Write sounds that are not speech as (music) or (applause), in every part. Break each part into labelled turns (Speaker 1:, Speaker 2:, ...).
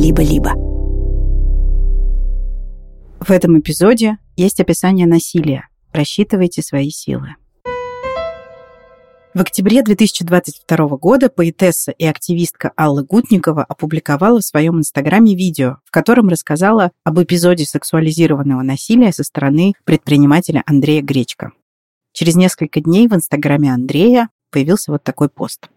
Speaker 1: либо-либо. В этом эпизоде есть описание насилия. Рассчитывайте свои силы. В октябре 2022 года поэтесса и активистка Алла Гутникова опубликовала в своем инстаграме видео, в котором рассказала об эпизоде сексуализированного насилия со стороны предпринимателя Андрея Гречка. Через несколько дней в инстаграме Андрея появился вот такой пост.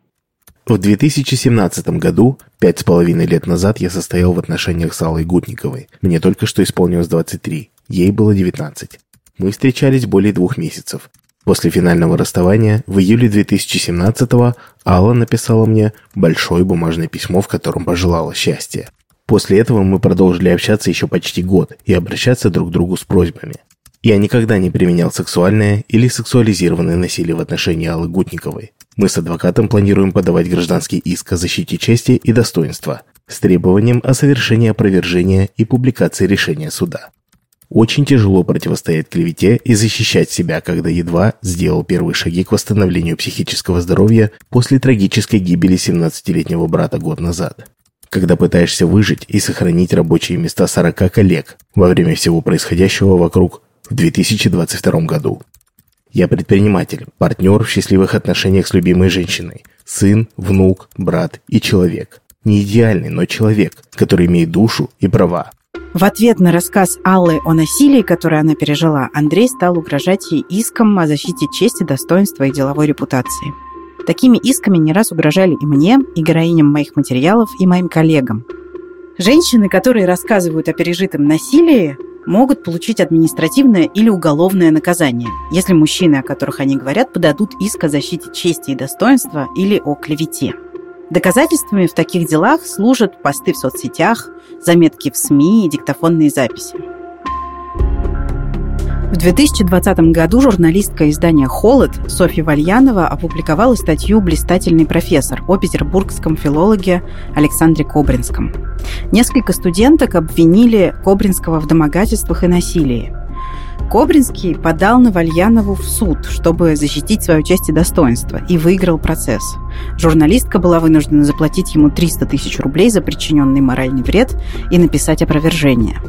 Speaker 2: В 2017 году, пять с половиной лет назад, я состоял в отношениях с Аллой Гутниковой. Мне только что исполнилось 23. Ей было 19. Мы встречались более двух месяцев. После финального расставания в июле 2017-го Алла написала мне большое бумажное письмо, в котором пожелала счастья. После этого мы продолжили общаться еще почти год и обращаться друг к другу с просьбами. Я никогда не применял сексуальное или сексуализированное насилие в отношении Аллы Гутниковой. Мы с адвокатом планируем подавать гражданский иск о защите чести и достоинства с требованием о совершении опровержения и публикации решения суда. Очень тяжело противостоять клевете и защищать себя, когда едва сделал первые шаги к восстановлению психического здоровья после трагической гибели 17-летнего брата год назад. Когда пытаешься выжить и сохранить рабочие места 40 коллег во время всего происходящего вокруг в 2022 году. Я предприниматель, партнер в счастливых отношениях с любимой женщиной, сын, внук, брат и человек. Не идеальный, но человек, который имеет душу и права,
Speaker 1: в ответ на рассказ Аллы о насилии, которое она пережила, Андрей стал угрожать ей иском о защите чести, достоинства и деловой репутации. Такими исками не раз угрожали и мне, и героиням моих материалов, и моим коллегам. Женщины, которые рассказывают о пережитом насилии, могут получить административное или уголовное наказание, если мужчины, о которых они говорят, подадут иск о защите чести и достоинства или о клевете. Доказательствами в таких делах служат посты в соцсетях, заметки в СМИ и диктофонные записи. В 2020 году журналистка издания «Холод» Софья Вальянова опубликовала статью «Блистательный профессор» о петербургском филологе Александре Кобринском. Несколько студенток обвинили Кобринского в домогательствах и насилии. Кобринский подал на Вальянову в суд, чтобы защитить свою честь и достоинство, и выиграл процесс. Журналистка была вынуждена заплатить ему 300 тысяч рублей за причиненный моральный вред и написать опровержение.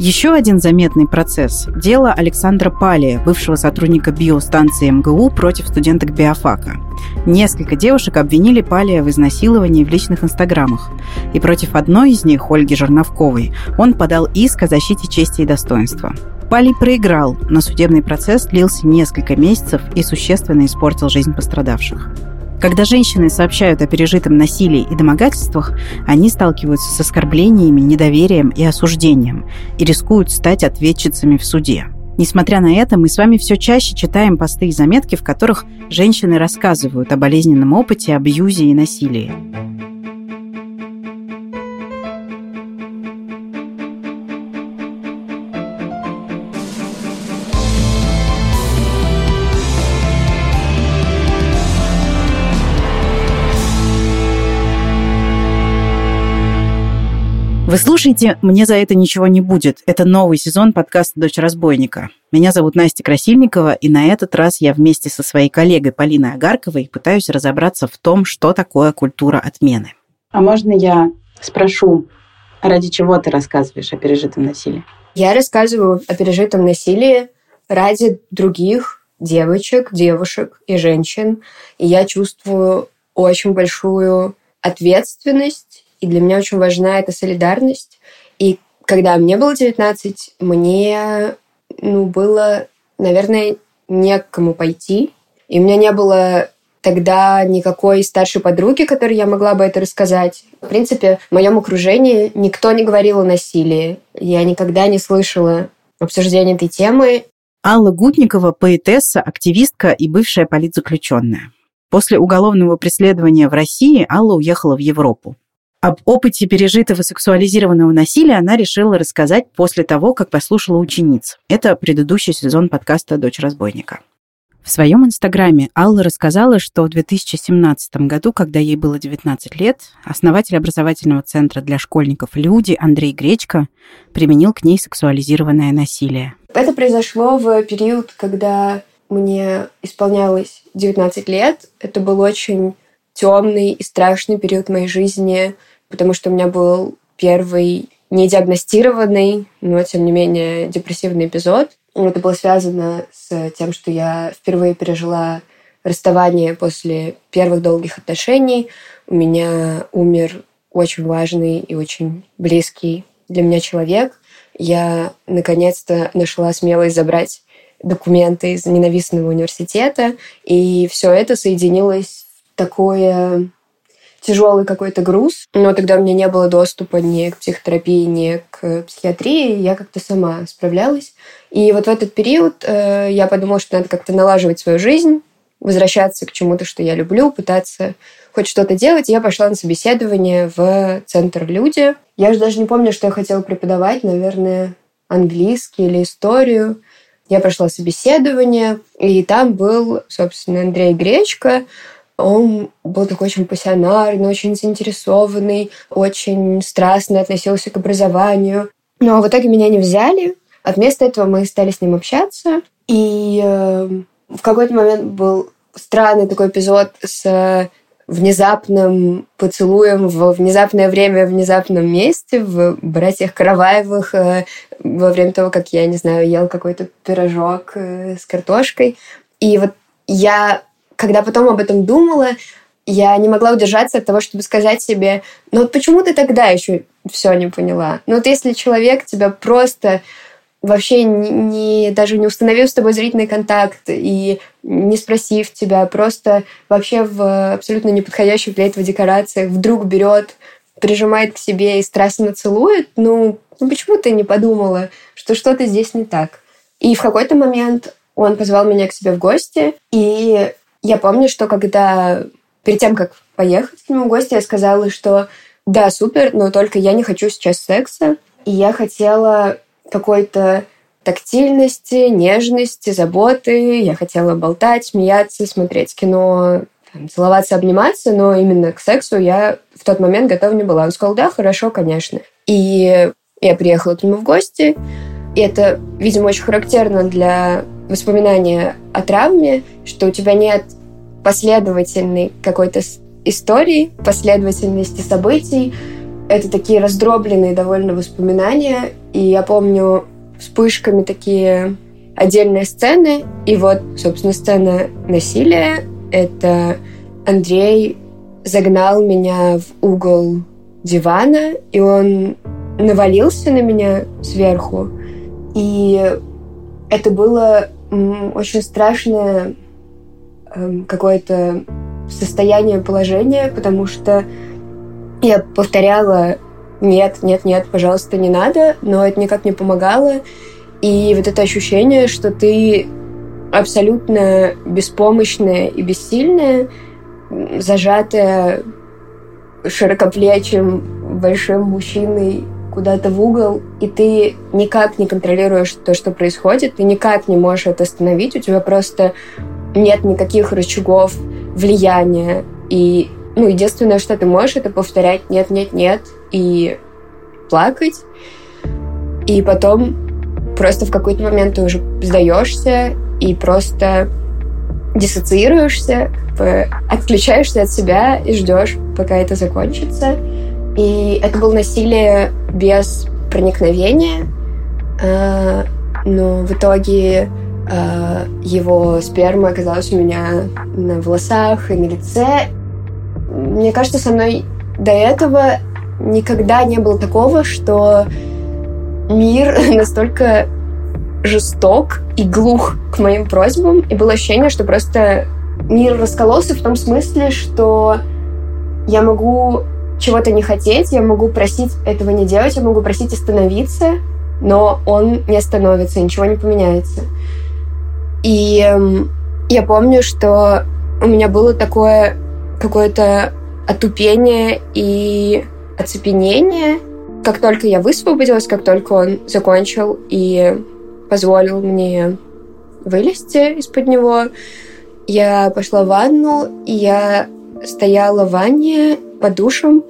Speaker 1: Еще один заметный процесс – дело Александра Палия, бывшего сотрудника биостанции МГУ против студенток биофака. Несколько девушек обвинили Палия в изнасиловании в личных инстаграмах. И против одной из них, Ольги Жерновковой, он подал иск о защите чести и достоинства. Палий проиграл, но судебный процесс длился несколько месяцев и существенно испортил жизнь пострадавших. Когда женщины сообщают о пережитом насилии и домогательствах, они сталкиваются с оскорблениями, недоверием и осуждением и рискуют стать ответчицами в суде. Несмотря на это, мы с вами все чаще читаем посты и заметки, в которых женщины рассказывают о болезненном опыте, абьюзе и насилии. Вы слушаете «Мне за это ничего не будет». Это новый сезон подкаста «Дочь разбойника». Меня зовут Настя Красильникова, и на этот раз я вместе со своей коллегой Полиной Агарковой пытаюсь разобраться в том, что такое культура отмены.
Speaker 3: А можно я спрошу, ради чего ты рассказываешь о пережитом насилии?
Speaker 4: Я рассказываю о пережитом насилии ради других девочек, девушек и женщин. И я чувствую очень большую ответственность и для меня очень важна эта солидарность. И когда мне было 19, мне ну, было, наверное, некому пойти. И у меня не было тогда никакой старшей подруги, которой я могла бы это рассказать. В принципе, в моем окружении никто не говорил о насилии. Я никогда не слышала обсуждения этой темы.
Speaker 1: Алла Гутникова – поэтесса, активистка и бывшая политзаключенная. После уголовного преследования в России Алла уехала в Европу. Об опыте пережитого сексуализированного насилия она решила рассказать после того, как послушала учениц. Это предыдущий сезон подкаста «Дочь разбойника». В своем инстаграме Алла рассказала, что в 2017 году, когда ей было 19 лет, основатель образовательного центра для школьников «Люди» Андрей Гречко применил к ней сексуализированное насилие.
Speaker 4: Это произошло в период, когда мне исполнялось 19 лет. Это был очень темный и страшный период моей жизни – потому что у меня был первый недиагностированный, но тем не менее депрессивный эпизод. Это было связано с тем, что я впервые пережила расставание после первых долгих отношений. У меня умер очень важный и очень близкий для меня человек. Я наконец-то нашла смелость забрать документы из ненавистного университета, и все это соединилось в такое тяжелый какой-то груз, но тогда у меня не было доступа ни к психотерапии, ни к психиатрии, я как-то сама справлялась. И вот в этот период э, я подумала, что надо как-то налаживать свою жизнь, возвращаться к чему-то, что я люблю, пытаться хоть что-то делать. Я пошла на собеседование в Центр «Люди». Я же даже не помню, что я хотела преподавать, наверное, английский или историю. Я прошла собеседование, и там был, собственно, Андрей Гречко. Он был такой очень пассионарный, очень заинтересованный, очень страстно относился к образованию. Но в итоге меня не взяли. А вместо этого мы стали с ним общаться. И э, в какой-то момент был странный такой эпизод с внезапным поцелуем в внезапное время, в внезапном месте, в «Братьях Караваевых», э, во время того, как я, не знаю, ел какой-то пирожок э, с картошкой. И вот я, когда потом об этом думала, я не могла удержаться от того, чтобы сказать себе, ну вот почему ты тогда еще все не поняла? Ну вот если человек тебя просто вообще не, даже не установив с тобой зрительный контакт и не спросив тебя, просто вообще в абсолютно неподходящих для этого декорациях вдруг берет, прижимает к себе и страстно целует, ну, ну почему ты не подумала, что что-то здесь не так? И в какой-то момент он позвал меня к себе в гости, и я помню, что когда перед тем, как поехать к нему в гости, я сказала, что да, супер, но только я не хочу сейчас секса, и я хотела какой-то тактильности, нежности, заботы. Я хотела болтать, смеяться, смотреть кино, там, целоваться, обниматься, но именно к сексу я в тот момент готова не была. Он сказал, да, хорошо, конечно. И я приехала к нему в гости. И это, видимо, очень характерно для воспоминания о травме, что у тебя нет последовательной какой-то истории, последовательности событий, это такие раздробленные довольно воспоминания. И я помню вспышками такие отдельные сцены. И вот, собственно, сцена насилия. Это Андрей загнал меня в угол дивана, и он навалился на меня сверху. И это было очень страшное эм, какое-то состояние, положение, потому что я повторяла «нет, нет, нет, пожалуйста, не надо», но это никак не помогало. И вот это ощущение, что ты абсолютно беспомощная и бессильная, зажатая широкоплечим большим мужчиной куда-то в угол, и ты никак не контролируешь то, что происходит, ты никак не можешь это остановить, у тебя просто нет никаких рычагов влияния, и ну, единственное, что ты можешь, это повторять «нет, нет, нет» и плакать. И потом просто в какой-то момент ты уже сдаешься и просто диссоциируешься, отключаешься от себя и ждешь, пока это закончится. И это было насилие без проникновения, а, но в итоге а, его сперма оказалась у меня на волосах и на лице, мне кажется, со мной до этого никогда не было такого, что мир (laughs) настолько жесток и глух к моим просьбам, и было ощущение, что просто мир раскололся в том смысле, что я могу чего-то не хотеть, я могу просить этого не делать, я могу просить остановиться, но он не остановится, ничего не поменяется. И э, я помню, что у меня было такое какое-то отупение и оцепенение. Как только я высвободилась, как только он закончил и позволил мне вылезти из-под него, я пошла в ванну, и я стояла в ванне под душем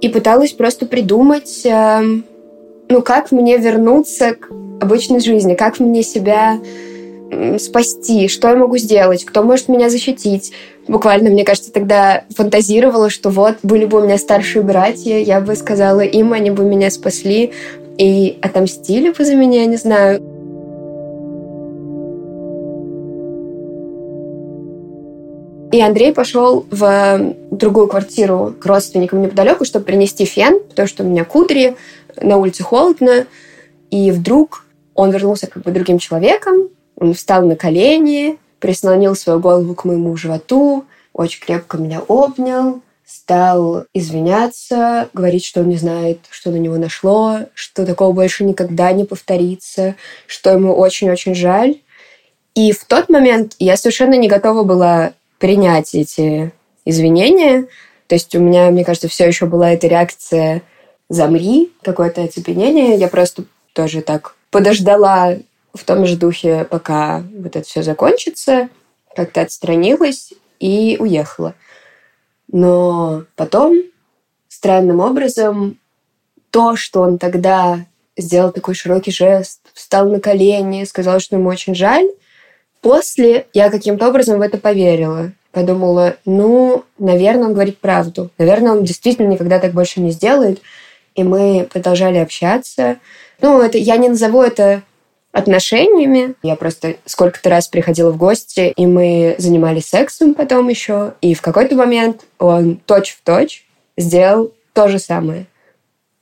Speaker 4: и пыталась просто придумать, эм, ну, как мне вернуться к обычной жизни, как мне себя спасти, что я могу сделать, кто может меня защитить. Буквально, мне кажется, тогда фантазировала, что вот, были бы у меня старшие братья, я бы сказала им, они бы меня спасли и отомстили бы за меня, не знаю. И Андрей пошел в другую квартиру к родственникам неподалеку, чтобы принести фен, потому что у меня кудри, на улице холодно. И вдруг он вернулся как бы другим человеком, он встал на колени, прислонил свою голову к моему животу, очень крепко меня обнял, стал извиняться, говорить, что он не знает, что на него нашло, что такого больше никогда не повторится, что ему очень-очень жаль. И в тот момент я совершенно не готова была принять эти извинения. То есть у меня, мне кажется, все еще была эта реакция «замри», какое-то оцепенение. Я просто тоже так подождала в том же духе, пока вот это все закончится, как-то отстранилась и уехала. Но потом, странным образом, то, что он тогда сделал такой широкий жест, встал на колени, сказал, что ему очень жаль, После я каким-то образом в это поверила. Подумала, ну, наверное, он говорит правду. Наверное, он действительно никогда так больше не сделает. И мы продолжали общаться. Ну, это, я не назову это отношениями. Я просто сколько-то раз приходила в гости, и мы занимались сексом потом еще. И в какой-то момент он точь-в-точь сделал то же самое.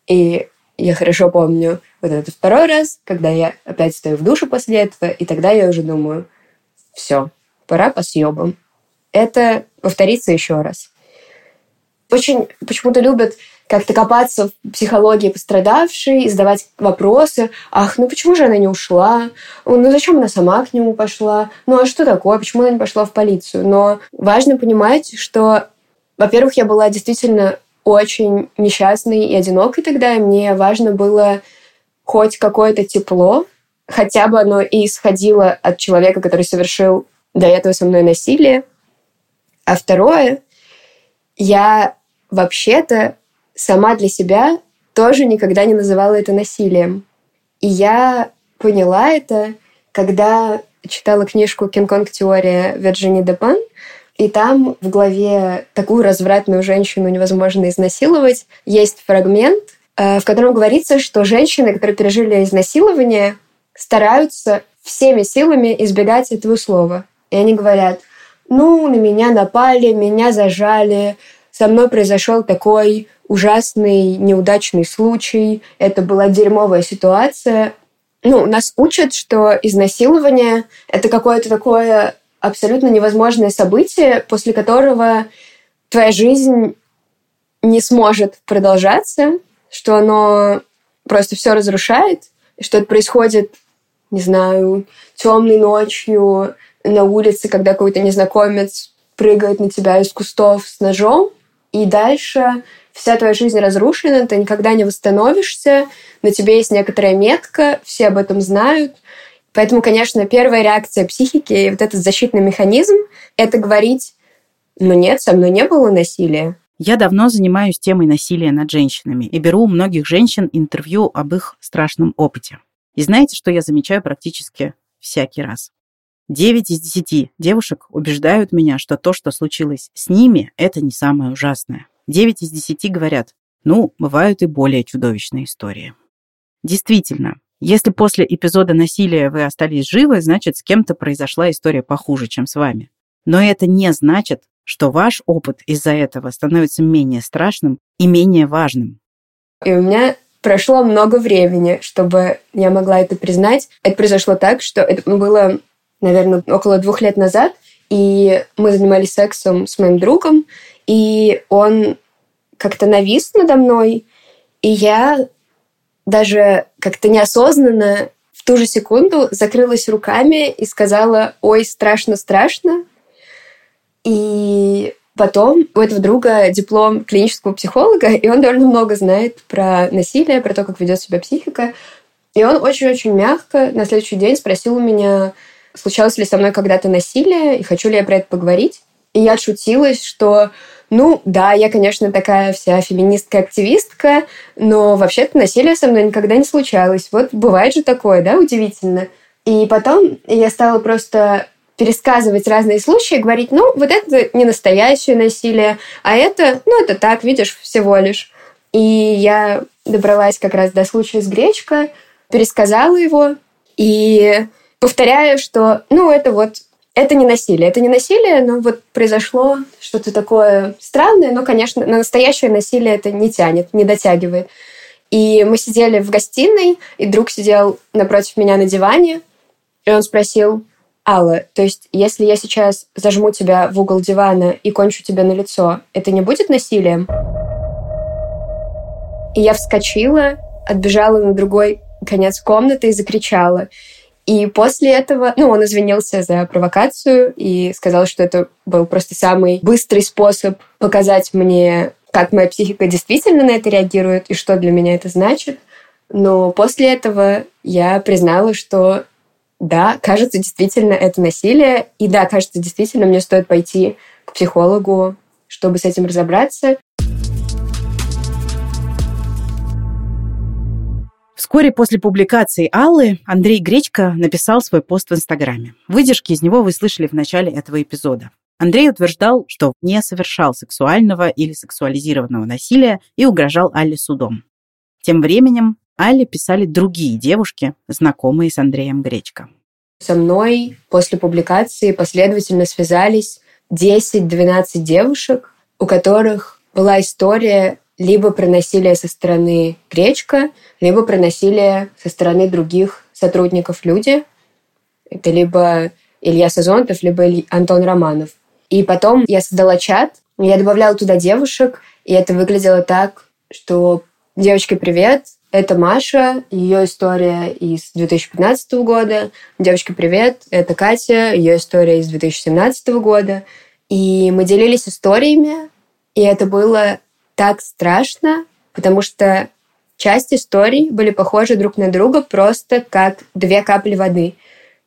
Speaker 4: И я хорошо помню вот этот второй раз, когда я опять стою в душе после этого, и тогда я уже думаю, все, пора по съебам. Это повторится еще раз. Очень почему-то любят как-то копаться в психологии пострадавшей, задавать вопросы. Ах, ну почему же она не ушла? Ну зачем она сама к нему пошла? Ну а что такое? Почему она не пошла в полицию? Но важно понимать, что, во-первых, я была действительно очень несчастной и одинокой тогда, и мне важно было хоть какое-то тепло хотя бы оно и исходило от человека, который совершил до этого со мной насилие. А второе, я вообще-то сама для себя тоже никогда не называла это насилием. И я поняла это, когда читала книжку «Кинг-Конг. Теория» Вирджини Депан, и там в главе «Такую развратную женщину невозможно изнасиловать» есть фрагмент, э, в котором говорится, что женщины, которые пережили изнасилование, стараются всеми силами избегать этого слова. И они говорят, ну, на меня напали, меня зажали, со мной произошел такой ужасный, неудачный случай, это была дерьмовая ситуация. Ну, нас учат, что изнасилование — это какое-то такое абсолютно невозможное событие, после которого твоя жизнь не сможет продолжаться, что оно просто все разрушает, что это происходит не знаю, темной ночью на улице, когда какой-то незнакомец прыгает на тебя из кустов с ножом, и дальше вся твоя жизнь разрушена, ты никогда не восстановишься, на тебе есть некоторая метка, все об этом знают. Поэтому, конечно, первая реакция психики, вот этот защитный механизм, это говорить, ну нет, со мной не было насилия.
Speaker 1: Я давно занимаюсь темой насилия над женщинами и беру у многих женщин интервью об их страшном опыте. И знаете, что я замечаю практически всякий раз? Девять из десяти девушек убеждают меня, что то, что случилось с ними, это не самое ужасное. Девять из десяти говорят, ну, бывают и более чудовищные истории. Действительно, если после эпизода насилия вы остались живы, значит, с кем-то произошла история похуже, чем с вами. Но это не значит, что ваш опыт из-за этого становится менее страшным и менее важным.
Speaker 4: И у меня прошло много времени, чтобы я могла это признать. Это произошло так, что это было, наверное, около двух лет назад, и мы занимались сексом с моим другом, и он как-то навис надо мной, и я даже как-то неосознанно в ту же секунду закрылась руками и сказала «Ой, страшно-страшно». И Потом у этого друга диплом клинического психолога, и он довольно много знает про насилие, про то, как ведет себя психика. И он очень-очень мягко на следующий день спросил у меня, случалось ли со мной когда-то насилие, и хочу ли я про это поговорить. И я отшутилась, что, ну, да, я, конечно, такая вся феминистка-активистка, но вообще-то насилие со мной никогда не случалось. Вот бывает же такое, да, удивительно. И потом я стала просто пересказывать разные случаи, говорить, ну, вот это не настоящее насилие, а это, ну, это так, видишь, всего лишь. И я добралась как раз до случая с гречкой, пересказала его и повторяю, что, ну, это вот это не насилие. Это не насилие, но вот произошло что-то такое странное, но, конечно, на настоящее насилие это не тянет, не дотягивает. И мы сидели в гостиной, и друг сидел напротив меня на диване, и он спросил, Алла, то есть если я сейчас зажму тебя в угол дивана и кончу тебя на лицо, это не будет насилием? И я вскочила, отбежала на другой конец комнаты и закричала. И после этого, ну, он извинился за провокацию и сказал, что это был просто самый быстрый способ показать мне, как моя психика действительно на это реагирует и что для меня это значит. Но после этого я признала, что да, кажется, действительно это насилие, и да, кажется, действительно мне стоит пойти к психологу, чтобы с этим разобраться.
Speaker 1: Вскоре после публикации Аллы Андрей Гречко написал свой пост в Инстаграме. Выдержки из него вы слышали в начале этого эпизода. Андрей утверждал, что не совершал сексуального или сексуализированного насилия и угрожал Алле судом. Тем временем Алле писали другие девушки, знакомые с Андреем Гречко.
Speaker 4: Со мной после публикации последовательно связались 10-12 девушек, у которых была история либо про насилие со стороны Гречка, либо про насилие со стороны других сотрудников люди. Это либо Илья Сазонтов, либо Антон Романов. И потом я создала чат, я добавляла туда девушек, и это выглядело так, что «Девочки, привет, это Маша, ее история из 2015 года. Девочки, привет, это Катя, ее история из 2017 года». И мы делились историями, и это было так страшно, потому что часть историй были похожи друг на друга просто как две капли воды.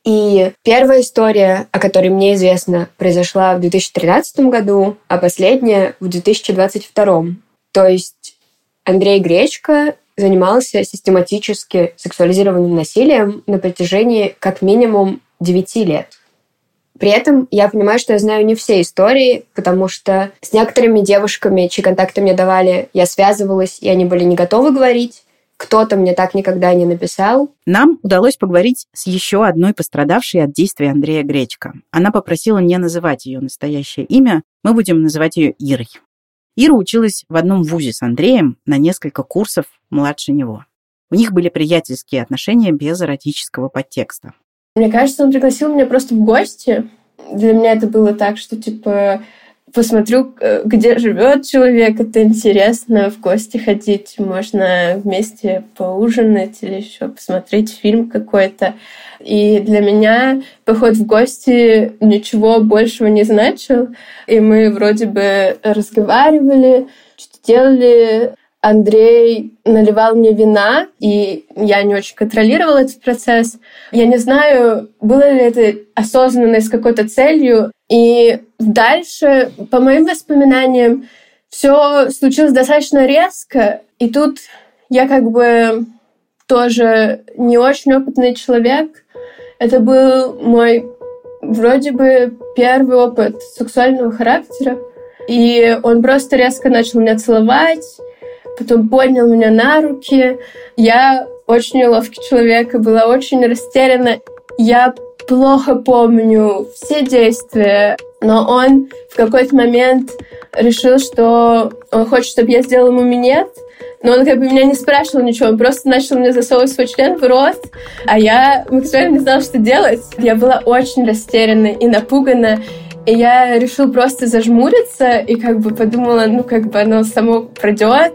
Speaker 4: И первая история, о которой мне известно, произошла в 2013 году, а последняя в 2022. То есть Андрей Гречко занимался систематически сексуализированным насилием на протяжении как минимум 9 лет. При этом я понимаю, что я знаю не все истории, потому что с некоторыми девушками, чьи контакты мне давали, я связывалась, и они были не готовы говорить. Кто-то мне так никогда не написал.
Speaker 1: Нам удалось поговорить с еще одной пострадавшей от действия Андрея Гречка. Она попросила не называть ее настоящее имя, мы будем называть ее Ирой. Ира училась в одном вузе с Андреем на несколько курсов младше него. У них были приятельские отношения без эротического подтекста.
Speaker 5: Мне кажется, он пригласил меня просто в гости. Для меня это было так, что типа посмотрю, э, где живет человек, это интересно, в гости ходить, можно вместе поужинать или еще посмотреть фильм какой-то. И для меня поход в гости ничего большего не значил. И мы вроде бы разговаривали, что-то делали, Андрей наливал мне вина, и я не очень контролировала этот процесс. Я не знаю, было ли это осознанно с какой-то целью. И дальше, по моим воспоминаниям, все случилось достаточно резко. И тут я как бы тоже не очень опытный человек. Это был мой вроде бы первый опыт сексуального характера. И он просто резко начал меня целовать, потом поднял меня на руки. Я очень неловкий человек и была очень растеряна. Я плохо помню все действия, но он в какой-то момент решил, что он хочет, чтобы я сделала ему минет, но он как бы меня не спрашивал ничего, он просто начал мне засовывать свой член в рот, а я максимально не знала, что делать. Я была очень растеряна и напугана, и я решила просто зажмуриться и как бы подумала, ну, как бы оно само пройдет.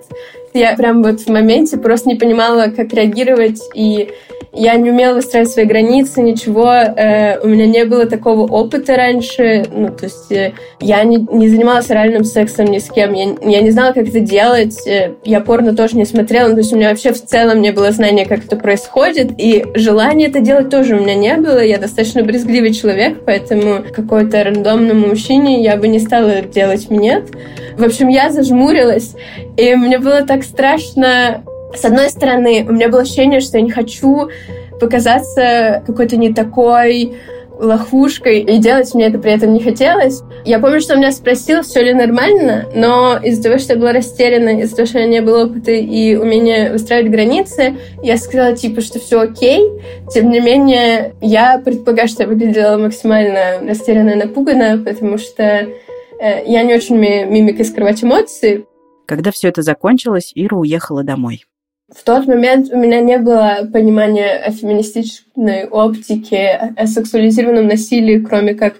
Speaker 5: Я прям вот в моменте просто не понимала, как реагировать, и я не умела выстраивать свои границы, ничего. Э, у меня не было такого опыта раньше. Ну, то есть э, я не, не занималась реальным сексом ни с кем. Я, я не знала, как это делать. Э, я порно тоже не смотрела. Ну, то есть у меня вообще в целом не было знания, как это происходит. И желания это делать тоже у меня не было. Я достаточно брезгливый человек, поэтому какой-то рандомному мужчине я бы не стала делать минет. В общем, я зажмурилась, и мне было так страшно с одной стороны, у меня было ощущение, что я не хочу показаться какой-то не такой лохушкой, и делать мне это при этом не хотелось. Я помню, что он меня спросил, все ли нормально, но из-за того, что я была растеряна, из-за того, что у меня не было опыта и умения выстраивать границы, я сказала, типа, что все окей. Тем не менее, я предполагаю, что я выглядела максимально растерянно и напуганно, потому что э, я не очень умею мимикой скрывать эмоции.
Speaker 1: Когда все это закончилось, Ира уехала домой.
Speaker 5: В тот момент у меня не было понимания о феминистичной оптике, о сексуализированном насилии, кроме как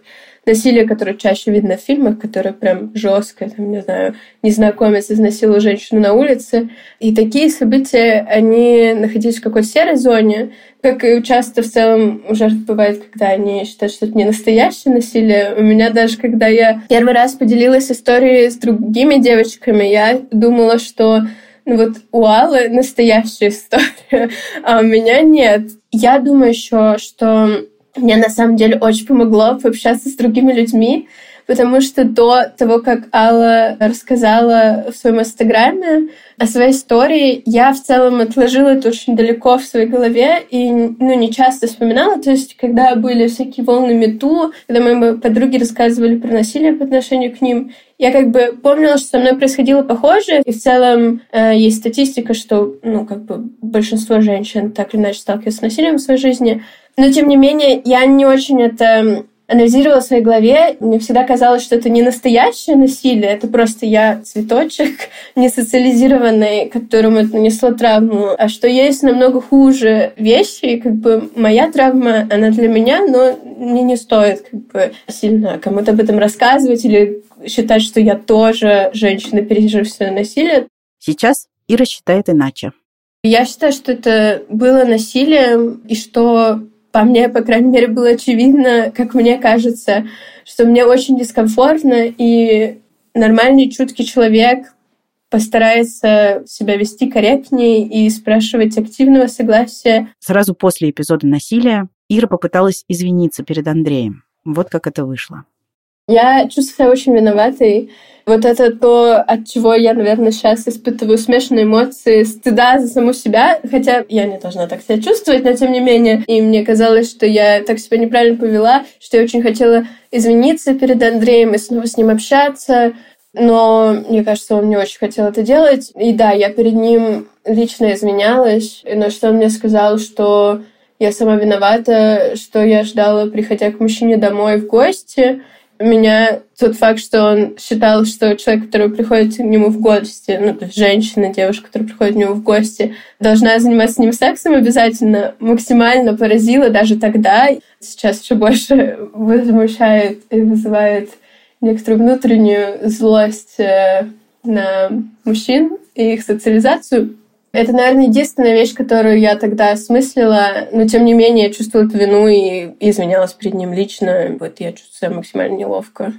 Speaker 5: насилие, которое чаще видно в фильмах, которое прям жесткое, там, не знаю, незнакомец изнасиловал женщину на улице. И такие события, они находились в какой-то серой зоне, как и часто в целом у жертв бывает, когда они считают, что это не настоящее насилие. У меня даже, когда я первый раз поделилась историей с другими девочками, я думала, что ну вот у Аллы настоящая история, (laughs) а у меня нет. Я думаю еще, что мне на самом деле очень помогло пообщаться с другими людьми, потому что до того, как Алла рассказала в своем инстаграме о своей истории, я в целом отложила это очень далеко в своей голове и ну, не часто вспоминала. То есть, когда были всякие волны мету, когда мои подруги рассказывали про насилие по отношению к ним, я как бы помнила, что со мной происходило похожее, и в целом э, есть статистика, что, ну, как бы большинство женщин так или иначе сталкиваются с насилием в своей жизни. Но, тем не менее, я не очень это анализировала в своей голове, мне всегда казалось, что это не настоящее насилие, это просто я цветочек (laughs) не социализированный, которому это нанесло травму, а что есть намного хуже вещи, и как бы моя травма, она для меня, но мне не стоит как бы сильно кому-то об этом рассказывать или считать, что я тоже женщина, пережившая насилие.
Speaker 1: Сейчас Ира считает иначе.
Speaker 5: Я считаю, что это было насилием, и что по мне, по крайней мере, было очевидно, как мне кажется, что мне очень дискомфортно, и нормальный, чуткий человек постарается себя вести корректнее и спрашивать активного согласия.
Speaker 1: Сразу после эпизода насилия Ира попыталась извиниться перед Андреем. Вот как это вышло.
Speaker 5: Я чувствую себя очень виноватой. Вот это то, от чего я, наверное, сейчас испытываю смешанные эмоции стыда за саму себя, хотя я не должна так себя чувствовать, но тем не менее. И мне казалось, что я так себя неправильно повела, что я очень хотела извиниться перед Андреем и снова с ним общаться, но мне кажется, он не очень хотел это делать. И да, я перед ним лично извинялась, но что он мне сказал, что я сама виновата, что я ждала, приходя к мужчине домой в гости, меня тот факт, что он считал, что человек, который приходит к нему в гости, ну, то есть женщина, девушка, которая приходит к нему в гости, должна заниматься с ним сексом обязательно, максимально поразило даже тогда. Сейчас еще больше (laughs) возмущает и вызывает некоторую внутреннюю злость э, на мужчин и их социализацию. Это, наверное, единственная вещь, которую я тогда осмыслила, но тем не менее я чувствовала эту вину и извинялась перед ним лично. Вот я чувствую себя максимально неловко.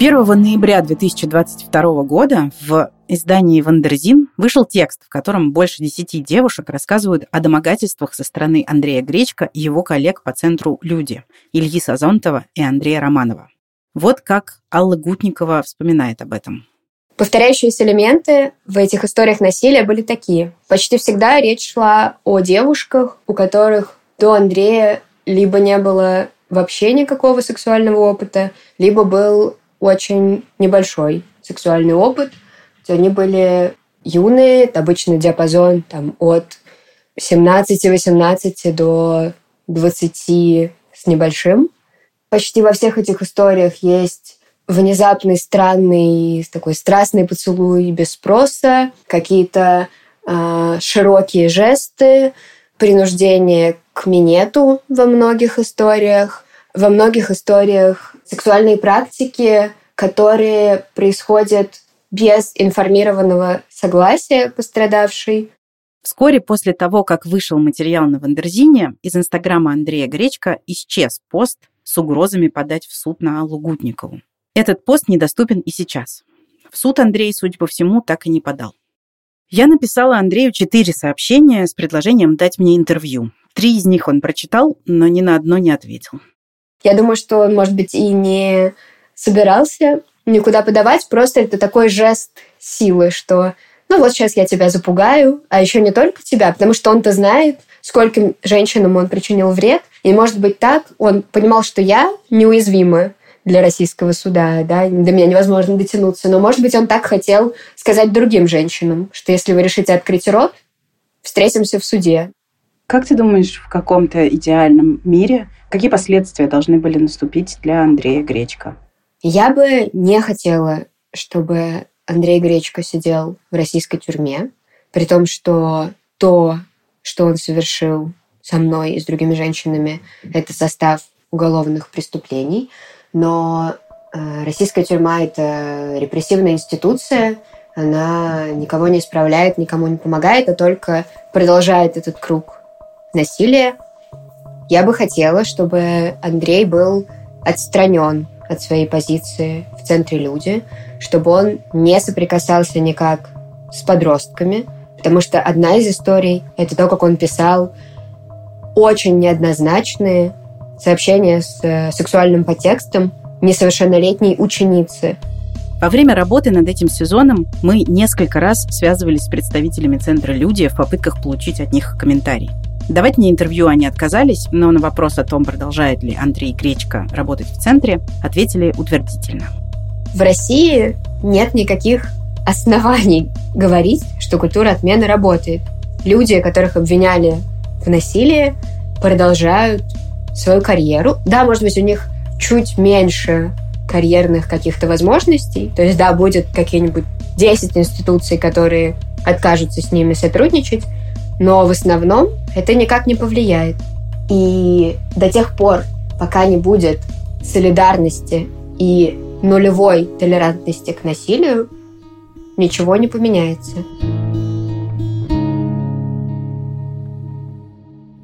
Speaker 1: 1 ноября 2022 года в издании «Wonderzine» вышел текст, в котором больше десяти девушек рассказывают о домогательствах со стороны Андрея Гречка и его коллег по центру «Люди» Ильи Сазонтова и Андрея Романова. Вот как Алла Гутникова вспоминает об этом.
Speaker 4: Повторяющиеся элементы в этих историях насилия были такие. Почти всегда речь шла о девушках, у которых до Андрея либо не было вообще никакого сексуального опыта, либо был очень небольшой сексуальный опыт. Они были юные, обычно диапазон там, от 17-18 до 20 с небольшим. Почти во всех этих историях есть внезапный, странный, такой страстный поцелуй без спроса, какие-то э, широкие жесты, принуждение к минету во многих историях, во многих историях сексуальные практики, которые происходят без информированного согласия пострадавшей.
Speaker 1: Вскоре после того, как вышел материал на Wonderzine, из инстаграма Андрея Гречка исчез пост с угрозами подать в суд на Аллу Гутникову. Этот пост недоступен и сейчас. В суд Андрей, судя по всему, так и не подал. Я написала Андрею четыре сообщения с предложением дать мне интервью. Три из них он прочитал, но ни на одно не ответил.
Speaker 4: Я думаю, что он, может быть, и не собирался никуда подавать, просто это такой жест силы, что ну вот сейчас я тебя запугаю, а еще не только тебя, потому что он-то знает, скольким женщинам он причинил вред. И, может быть, так он понимал, что я неуязвима для российского суда, да, до меня невозможно дотянуться. Но, может быть, он так хотел сказать другим женщинам, что если вы решите открыть рот, встретимся в суде.
Speaker 1: Как ты думаешь, в каком-то идеальном мире какие последствия должны были наступить для Андрея Гречка?
Speaker 4: Я бы не хотела, чтобы Андрей Гречко сидел в российской тюрьме, при том, что то, что он совершил со мной и с другими женщинами, это состав уголовных преступлений. Но э, российская тюрьма – это репрессивная институция, она никого не исправляет, никому не помогает, а только продолжает этот круг насилия. Я бы хотела, чтобы Андрей был отстранен от своей позиции в центре люди, чтобы он не соприкасался никак с подростками, потому что одна из историй — это то, как он писал очень неоднозначные сообщения с э, сексуальным подтекстом несовершеннолетней ученицы.
Speaker 1: Во время работы над этим сезоном мы несколько раз связывались с представителями Центра «Люди» в попытках получить от них комментарий. Давать мне интервью они отказались, но на вопрос о том, продолжает ли Андрей Кречко работать в центре, ответили утвердительно.
Speaker 4: В России нет никаких оснований говорить, что культура отмены работает. Люди, которых обвиняли в насилии, продолжают свою карьеру. Да, может быть, у них чуть меньше карьерных каких-то возможностей. То есть, да, будет какие-нибудь 10 институций, которые откажутся с ними сотрудничать, но в основном это никак не повлияет. И до тех пор, пока не будет солидарности и нулевой толерантности к насилию, ничего не поменяется.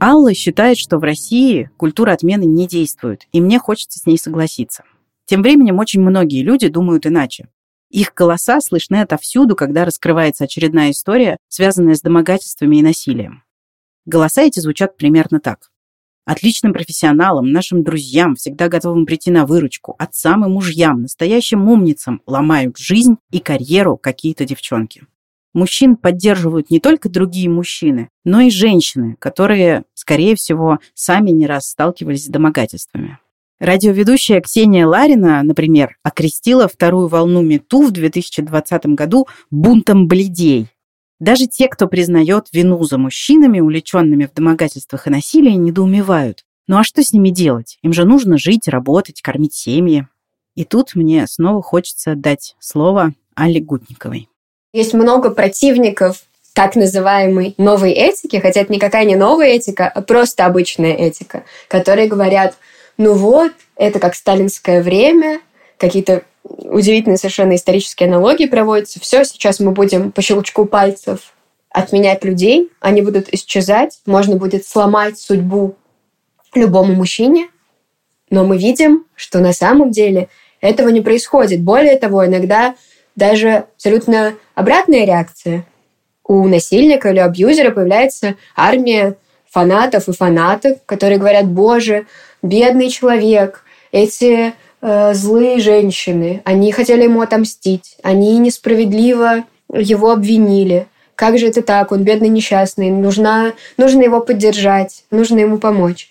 Speaker 1: Алла считает, что в России культура отмены не действует, и мне хочется с ней согласиться. Тем временем очень многие люди думают иначе. Их голоса слышны отовсюду, когда раскрывается очередная история, связанная с домогательствами и насилием. Голоса эти звучат примерно так. Отличным профессионалам, нашим друзьям, всегда готовым прийти на выручку, отцам и мужьям, настоящим умницам ломают жизнь и карьеру какие-то девчонки. Мужчин поддерживают не только другие мужчины, но и женщины, которые, скорее всего, сами не раз сталкивались с домогательствами. Радиоведущая Ксения Ларина, например, окрестила вторую волну МИТУ в 2020 году бунтом бледей. Даже те, кто признает вину за мужчинами, увлеченными в домогательствах и насилии, недоумевают. Ну а что с ними делать? Им же нужно жить, работать, кормить семьи. И тут мне снова хочется дать слово Алле Гутниковой.
Speaker 4: Есть много противников так называемой новой этики, хотя это никакая не новая этика, а просто обычная этика, которые говорят, ну вот, это как сталинское время, какие-то удивительные совершенно исторические аналогии проводятся. Все, сейчас мы будем по щелчку пальцев отменять людей, они будут исчезать, можно будет сломать судьбу любому мужчине, но мы видим, что на самом деле этого не происходит. Более того, иногда даже абсолютно обратная реакция. У насильника или абьюзера появляется армия фанатов и фанаток, которые говорят, боже, бедный человек, эти э, злые женщины, они хотели ему отомстить, они несправедливо его обвинили. Как же это так? Он бедный, несчастный. Нужно, нужно его поддержать, нужно ему помочь.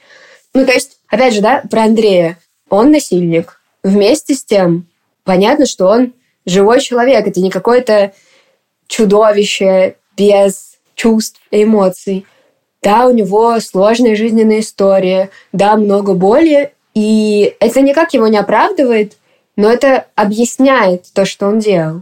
Speaker 4: Ну, то есть, опять же, да, про Андрея. Он насильник. Вместе с тем, понятно, что он живой человек. Это не какое-то чудовище без чувств и эмоций. Да, у него сложная жизненная история, да, много боли, и это никак его не оправдывает, но это объясняет то, что он делал.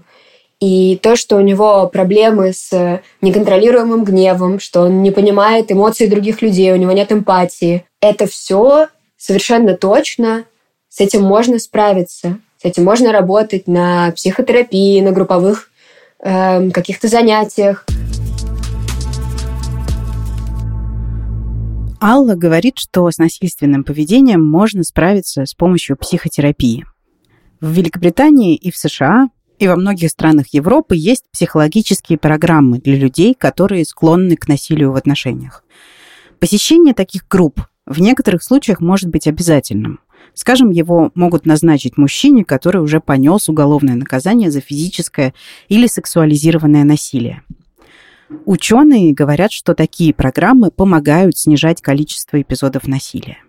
Speaker 4: И то, что у него проблемы с неконтролируемым гневом, что он не понимает эмоций других людей, у него нет эмпатии, это все совершенно точно, с этим можно справиться. Этим можно работать на психотерапии, на групповых э, каких-то занятиях.
Speaker 1: Алла говорит, что с насильственным поведением можно справиться с помощью психотерапии. В Великобритании и в США и во многих странах Европы есть психологические программы для людей, которые склонны к насилию в отношениях. Посещение таких групп в некоторых случаях может быть обязательным. Скажем, его могут назначить мужчине, который уже понес уголовное наказание за физическое или сексуализированное насилие. Ученые говорят, что такие программы помогают снижать количество эпизодов насилия.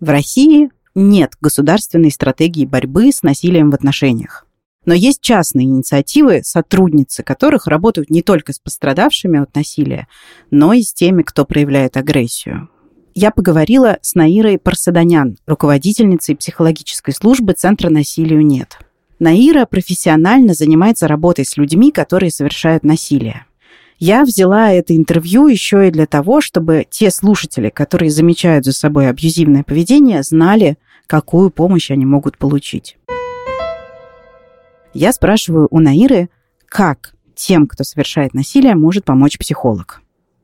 Speaker 1: В России нет государственной стратегии борьбы с насилием в отношениях. Но есть частные инициативы, сотрудницы которых работают не только с пострадавшими от насилия, но и с теми, кто проявляет агрессию. Я поговорила с Наирой Парсаданян, руководительницей психологической службы Центра насилию нет. Наира профессионально занимается работой с людьми, которые совершают насилие. Я взяла это интервью еще и для того, чтобы те слушатели, которые замечают за собой абьюзивное поведение, знали, какую помощь они могут получить. Я спрашиваю у Наиры, как тем, кто совершает насилие, может помочь психолог.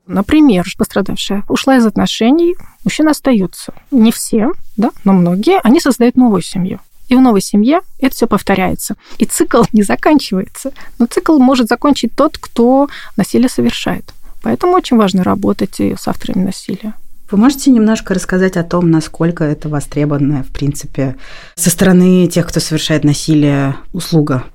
Speaker 6: Например, пострадавшая ушла из отношений, мужчина остается. Не все, да, но многие, они создают новую семью. И в новой семье это все повторяется. И цикл (laughs) не заканчивается. Но цикл может закончить тот, кто насилие совершает. Поэтому очень важно работать и с авторами насилия.
Speaker 1: Вы можете немножко рассказать о том, насколько это востребованная, в принципе, со стороны тех, кто совершает насилие, услуга?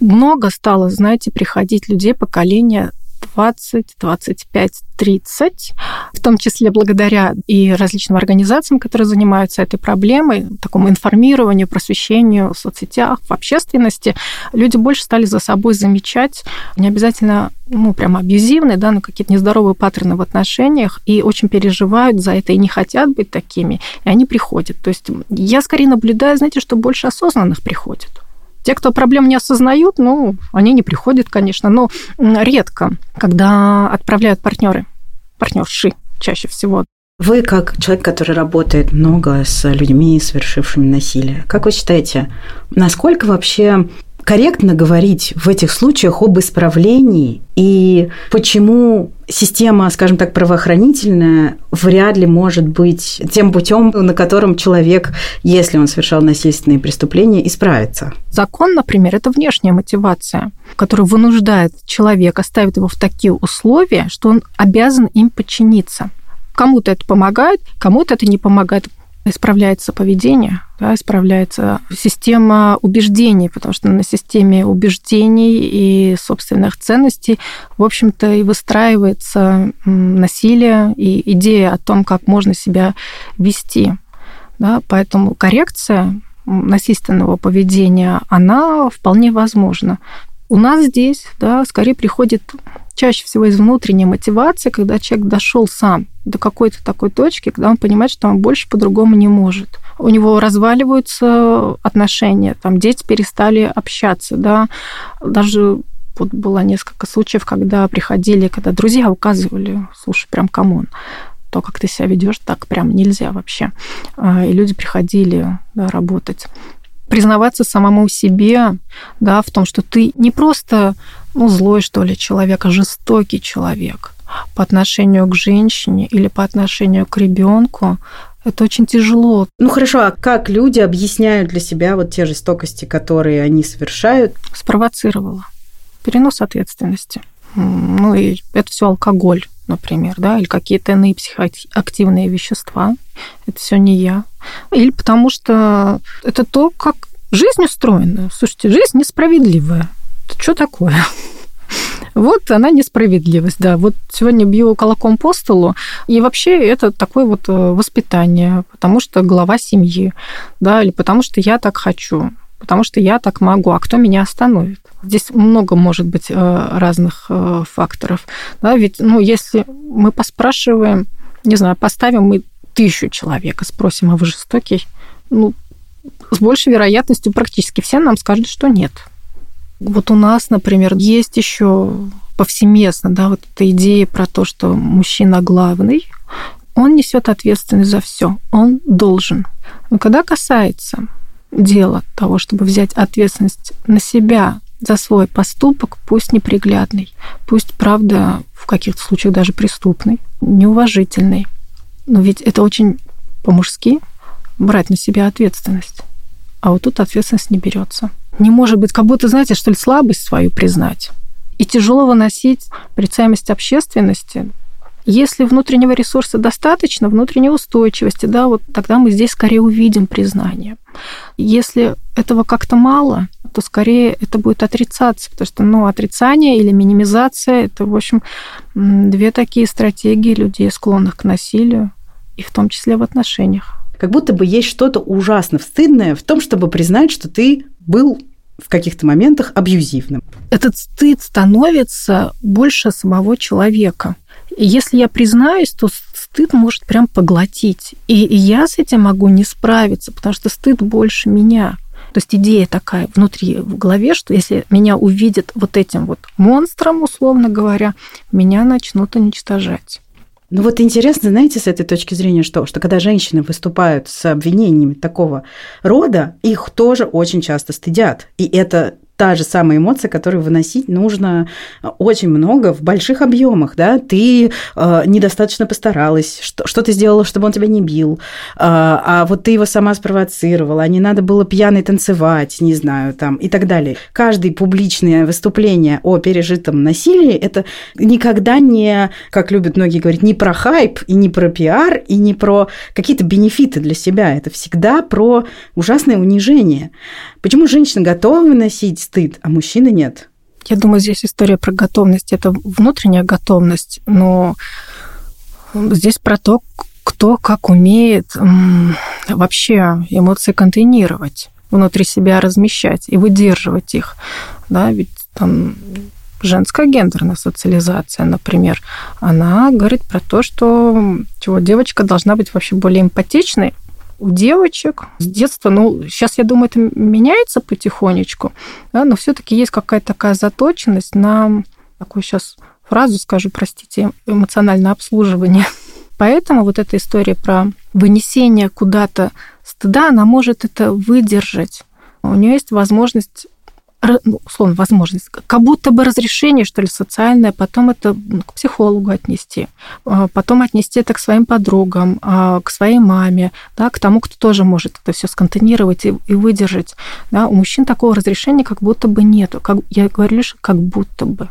Speaker 6: Много стало, знаете, приходить людей поколения 20, 25, 30, в том числе благодаря и различным организациям, которые занимаются этой проблемой, такому информированию, просвещению в соцсетях, в общественности, люди больше стали за собой замечать не обязательно, ну, прямо абьюзивные, да, но какие-то нездоровые паттерны в отношениях, и очень переживают за это и не хотят быть такими, и они приходят. То есть я скорее наблюдаю, знаете, что больше осознанных приходят. Те, кто проблем не осознают, ну, они не приходят, конечно, но редко, когда отправляют партнеры, партнерши чаще всего.
Speaker 1: Вы, как человек, который работает много с людьми, совершившими насилие, как вы считаете, насколько вообще корректно говорить в этих случаях об исправлении и почему система, скажем так, правоохранительная вряд ли может быть тем путем, на котором человек, если он совершал насильственные преступления, исправится.
Speaker 6: Закон, например, это внешняя мотивация, которая вынуждает человека, ставит его в такие условия, что он обязан им подчиниться. Кому-то это помогает, кому-то это не помогает исправляется поведение, да, исправляется система убеждений, потому что на системе убеждений и собственных ценностей, в общем-то, и выстраивается насилие и идея о том, как можно себя вести. Да, поэтому коррекция насильственного поведения, она вполне возможна. У нас здесь, да, скорее приходит чаще всего из внутренней мотивации, когда человек дошел сам до какой-то такой точки, когда он понимает, что он больше по-другому не может. У него разваливаются отношения, там дети перестали общаться, да, даже вот было несколько случаев, когда приходили, когда друзья указывали, слушай, прям come on, то, как ты себя ведешь, так прям нельзя вообще. А, и люди приходили да, работать признаваться самому себе, да, в том, что ты не просто ну, злой, что ли, человек, а жестокий человек по отношению к женщине или по отношению к ребенку, это очень тяжело.
Speaker 1: Ну хорошо, а как люди объясняют для себя вот те жестокости, которые они совершают?
Speaker 6: Спровоцировала. Перенос ответственности. Ну и это все алкоголь, например, да, или какие-то иные психоактивные вещества. Это все не я. Или потому что это то, как жизнь устроена. Слушайте, жизнь несправедливая что такое? (laughs) Вот она несправедливость, да. Вот сегодня бью кулаком по столу, и вообще это такое вот э, воспитание, потому что глава семьи, да, или потому что я так хочу, потому что я так могу, а кто меня остановит? Здесь много может быть э, разных э, факторов, да, ведь, ну, если мы поспрашиваем, не знаю, поставим мы тысячу человек и спросим, а вы жестокий? Ну, с большей вероятностью практически все нам скажут, что нет. Вот у нас, например, есть еще повсеместно, да, вот эта идея про то, что мужчина главный, он несет ответственность за все, он должен. Но когда касается дела того, чтобы взять ответственность на себя за свой поступок, пусть неприглядный, пусть, правда, в каких-то случаях даже преступный, неуважительный, но ведь это очень по-мужски брать на себя ответственность. А вот тут ответственность не берется не может быть, как будто, знаете, что ли, слабость свою признать. И тяжело выносить прицаемость общественности, Если внутреннего ресурса достаточно, внутренней устойчивости, да, вот тогда мы здесь скорее увидим признание. Если этого как-то мало, то скорее это будет отрицаться, потому что, ну, отрицание или минимизация – это, в общем, две такие стратегии людей, склонных к насилию, и в том числе в отношениях.
Speaker 1: Как будто бы есть что-то ужасно стыдное в том, чтобы признать, что ты был в каких-то моментах абьюзивным.
Speaker 6: Этот стыд становится больше самого человека. И если я признаюсь, то стыд может прям поглотить. И я с этим могу не справиться, потому что стыд больше меня. То есть идея такая внутри в голове, что если меня увидят вот этим вот монстром, условно говоря, меня начнут уничтожать.
Speaker 1: Ну вот интересно, знаете, с этой точки зрения, что, что когда женщины выступают с обвинениями такого рода, их тоже очень часто стыдят. И это та же самая эмоция, которую выносить нужно очень много в больших объемах, да, ты э, недостаточно постаралась, что, что ты сделала, чтобы он тебя не бил, э, а вот ты его сама спровоцировала, а не надо было пьяной танцевать, не знаю, там, и так далее. Каждое публичное выступление о пережитом насилии – это никогда не, как любят многие говорить, не про хайп, и не про пиар, и не про какие-то бенефиты для себя, это всегда про ужасное унижение. Почему женщина готова выносить стыд, а мужчины нет?
Speaker 6: Я думаю, здесь история про готовность. Это внутренняя готовность, но здесь про то, кто как умеет вообще эмоции контейнировать, внутри себя размещать и выдерживать их. Да, ведь там женская гендерная социализация, например, она говорит про то, что чего девочка должна быть вообще более эмпатичной, у девочек с детства, ну, сейчас, я думаю, это меняется потихонечку, да, но все-таки есть какая-то такая заточенность на такую сейчас фразу скажу, простите, эмоциональное обслуживание. (laughs) Поэтому вот эта история про вынесение куда-то стыда, она может это выдержать. У нее есть возможность ну, условно, возможность, как будто бы разрешение, что ли, социальное, потом это к психологу отнести, а, потом отнести это к своим подругам, а, к своей маме, да, к тому, кто тоже может это все сконтейнировать и, и выдержать. Да. У мужчин такого разрешения как будто бы нету. Как, я говорю лишь как будто бы.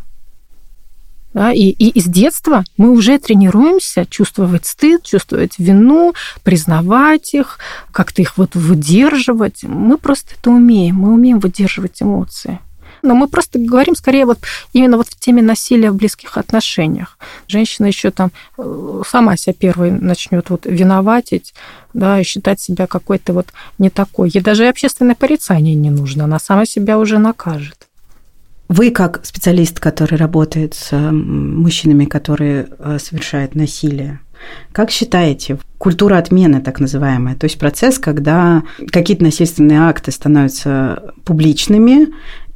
Speaker 6: Да, и, и из детства мы уже тренируемся чувствовать стыд, чувствовать вину, признавать их, как-то их вот выдерживать. Мы просто это умеем, мы умеем выдерживать эмоции. Но мы просто говорим скорее вот именно вот в теме насилия в близких отношениях. Женщина еще там э, сама себя первой начнет вот виноватить, да, и считать себя какой-то вот не такой. Ей даже общественное порицание не нужно, она сама себя уже накажет.
Speaker 1: Вы, как специалист, который работает с мужчинами, которые э, совершают насилие, как считаете, культура отмены так называемая, то есть процесс, когда какие-то насильственные акты становятся публичными,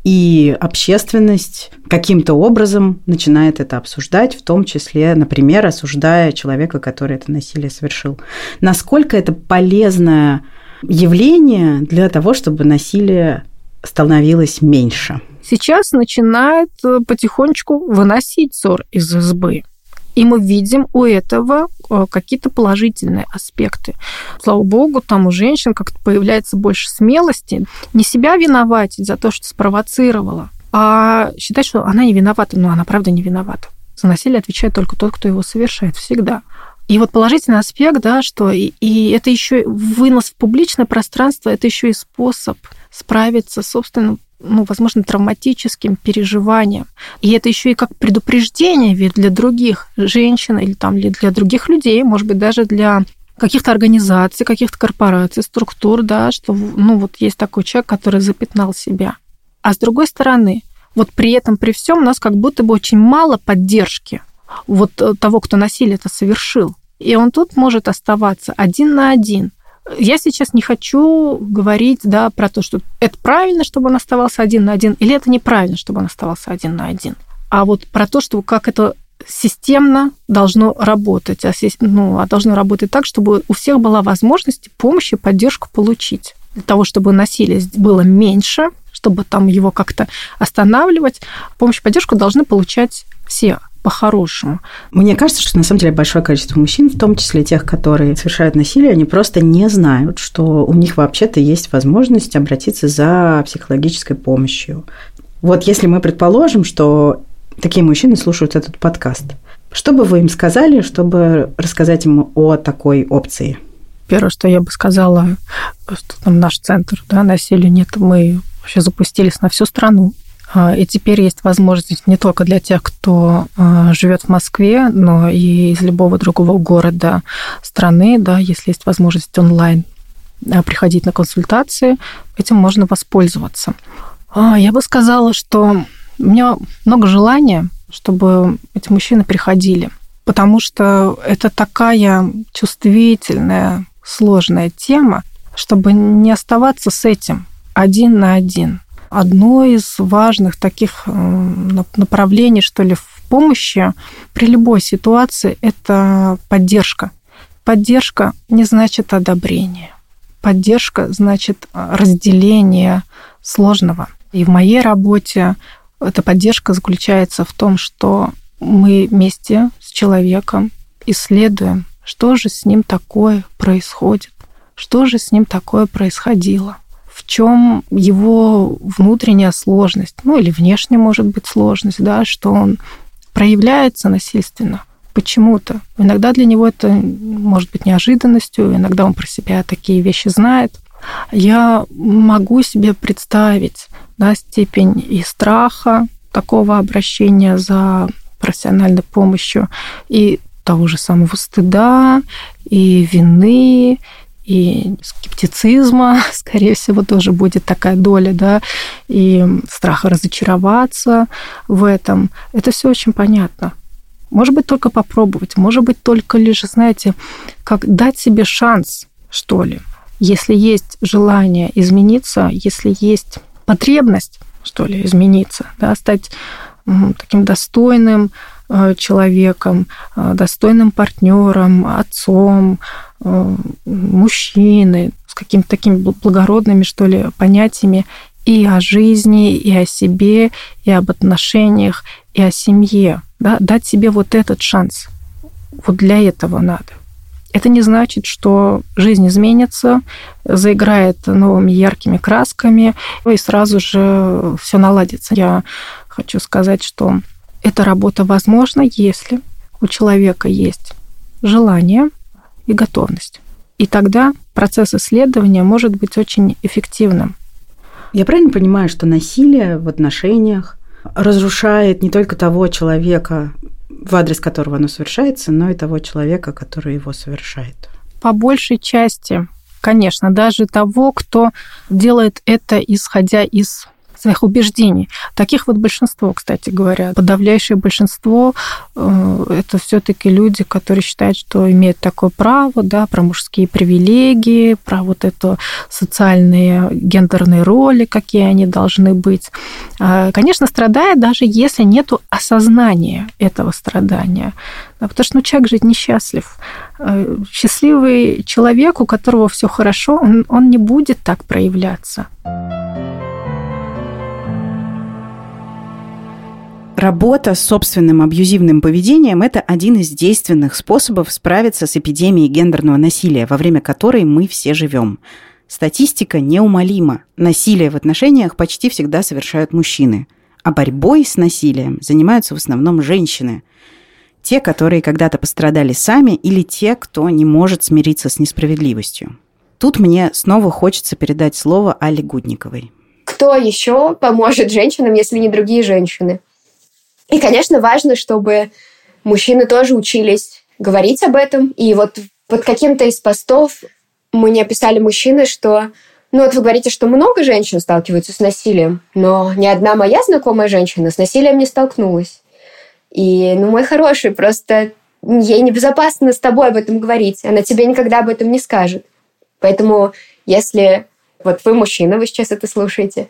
Speaker 1: и общественность каким-то образом начинает это обсуждать, в том числе, например, осуждая человека, который это насилие совершил. Насколько это полезное явление для того, чтобы насилие становилось меньше?
Speaker 6: Сейчас начинает э, потихонечку выносить ссор из избы. И мы видим у этого э, какие-то положительные аспекты. Слава богу, там у женщин как-то появляется больше смелости. Не себя виноватить за то, что спровоцировала, а считать, что она не виновата. Но она правда не виновата. За насилие отвечает только тот, кто его совершает всегда. И вот положительный аспект, да, что и, и это еще вынос в публичное пространство, это еще и способ справиться с собственным ну, возможно, травматическим переживанием. И это еще и как предупреждение ведь для других женщин или там или для других людей, может быть, даже для каких-то организаций, каких-то корпораций, структур, да, что, ну, вот есть такой человек, который запятнал себя. А с другой стороны, вот при этом, при всем у нас как будто бы очень мало поддержки вот э, того, кто насилие это совершил. И он тут может оставаться один на один – я сейчас не хочу говорить да, про то, что это правильно, чтобы он оставался один на один, или это неправильно, чтобы он оставался один на один. А вот про то, что как это системно должно работать, а, ну, а должно работать так, чтобы у всех была возможность помощи, поддержку получить. Для того, чтобы насилие было меньше, чтобы там его как-то останавливать, помощь, поддержку должны получать все по-хорошему.
Speaker 1: Мне кажется, что на самом деле большое количество мужчин, в том числе тех, которые совершают насилие, они просто не знают, что у них вообще-то есть возможность обратиться за психологической помощью. Вот если мы предположим, что такие мужчины слушают этот подкаст, Что бы вы им сказали, чтобы рассказать им о такой опции?
Speaker 6: Первое, что я бы сказала, что там наш центр да, насилию нет, мы вообще запустились на всю страну. А, и теперь есть возможность не только для тех, кто а, живет в Москве, но и из любого другого города страны, да, если есть возможность онлайн а, приходить на консультации, этим можно воспользоваться. Я бы сказала, что у меня много желания, чтобы эти мужчины приходили, потому что это такая чувствительная, сложная тема, чтобы не оставаться с этим один на один. Одно из важных таких направлений, что ли, в помощи при любой ситуации – это поддержка. Поддержка не значит одобрение. Поддержка значит разделение сложного. И в моей работе эта поддержка заключается в том, что мы вместе с человеком исследуем, что же с ним такое происходит, что же с ним такое происходило, в чем его внутренняя сложность, ну или внешне может быть сложность, да, что он проявляется насильственно почему-то. Иногда для него это может быть неожиданностью, иногда он про себя такие вещи знает. Я могу себе представить да, степень и страха такого обращения за профессиональной помощью, и того же самого стыда, и вины, и скептицизма, (laughs) скорее всего, тоже будет такая доля, да, и страха разочароваться в этом. Это все очень понятно. Может быть, только попробовать, может быть, только лишь, знаете, как дать себе шанс, что ли. Если есть желание измениться, если есть потребность, что ли, измениться, да, стать таким достойным человеком, э, достойным партнером, отцом, э, мужчиной, с какими-то такими благородными, что ли, понятиями и о жизни, и о себе, и об отношениях, и о семье. Да? Дать себе вот этот шанс. Вот для этого надо. Это не значит, что жизнь изменится, заиграет новыми яркими красками, и сразу же все наладится. Я хочу сказать, что эта работа возможна, если у человека есть желание и готовность. И тогда процесс исследования может быть очень эффективным.
Speaker 1: Я правильно понимаю, что насилие в отношениях разрушает не только того человека, в адрес которого оно совершается, но и того человека, который его совершает.
Speaker 6: По большей части, конечно, даже того, кто делает это исходя из своих убеждений. Таких вот большинство, кстати говоря. Подавляющее большинство э, это все-таки люди, которые считают, что имеют такое право, да, про мужские привилегии, про вот это социальные гендерные роли, какие они должны быть. А, конечно, страдает даже если нет осознания этого страдания. Потому что ну, человек же несчастлив. Э, счастливый человек, у которого все хорошо, он, он не будет так проявляться.
Speaker 1: Работа с собственным абьюзивным поведением – это один из действенных способов справиться с эпидемией гендерного насилия, во время которой мы все живем. Статистика неумолима. Насилие в отношениях почти всегда совершают мужчины. А борьбой с насилием занимаются в основном женщины. Те, которые когда-то пострадали сами, или те, кто не может смириться с несправедливостью. Тут мне снова хочется передать слово Али Гудниковой.
Speaker 4: Кто еще поможет женщинам, если не другие женщины? И, конечно, важно, чтобы мужчины тоже учились говорить об этом. И вот под каким-то из постов мне писали мужчины, что ну вот вы говорите, что много женщин сталкиваются с насилием, но ни одна моя знакомая женщина с насилием не столкнулась. И, ну, мой хороший, просто ей небезопасно с тобой об этом говорить. Она тебе никогда об этом не скажет. Поэтому, если вот вы мужчина, вы сейчас это слушаете,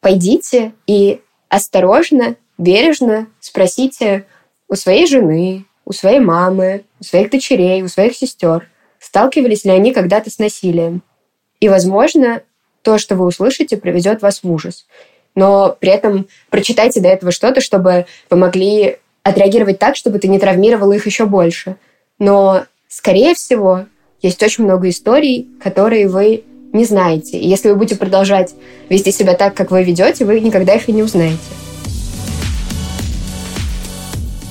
Speaker 4: пойдите и осторожно бережно спросите у своей жены, у своей мамы, у своих дочерей, у своих сестер, сталкивались ли они когда-то с насилием. И, возможно, то, что вы услышите, приведет вас в ужас. Но при этом прочитайте до этого что-то, чтобы вы могли отреагировать так, чтобы ты не травмировал их еще больше. Но, скорее всего, есть очень много историй, которые вы не знаете. И если вы будете продолжать вести себя так, как вы ведете, вы никогда их и не узнаете.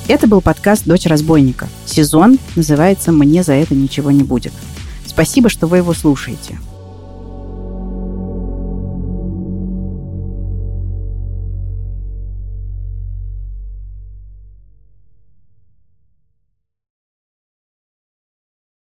Speaker 1: Это был подкаст «Дочь разбойника». Сезон называется «Мне за это ничего не будет». Спасибо, что вы его слушаете.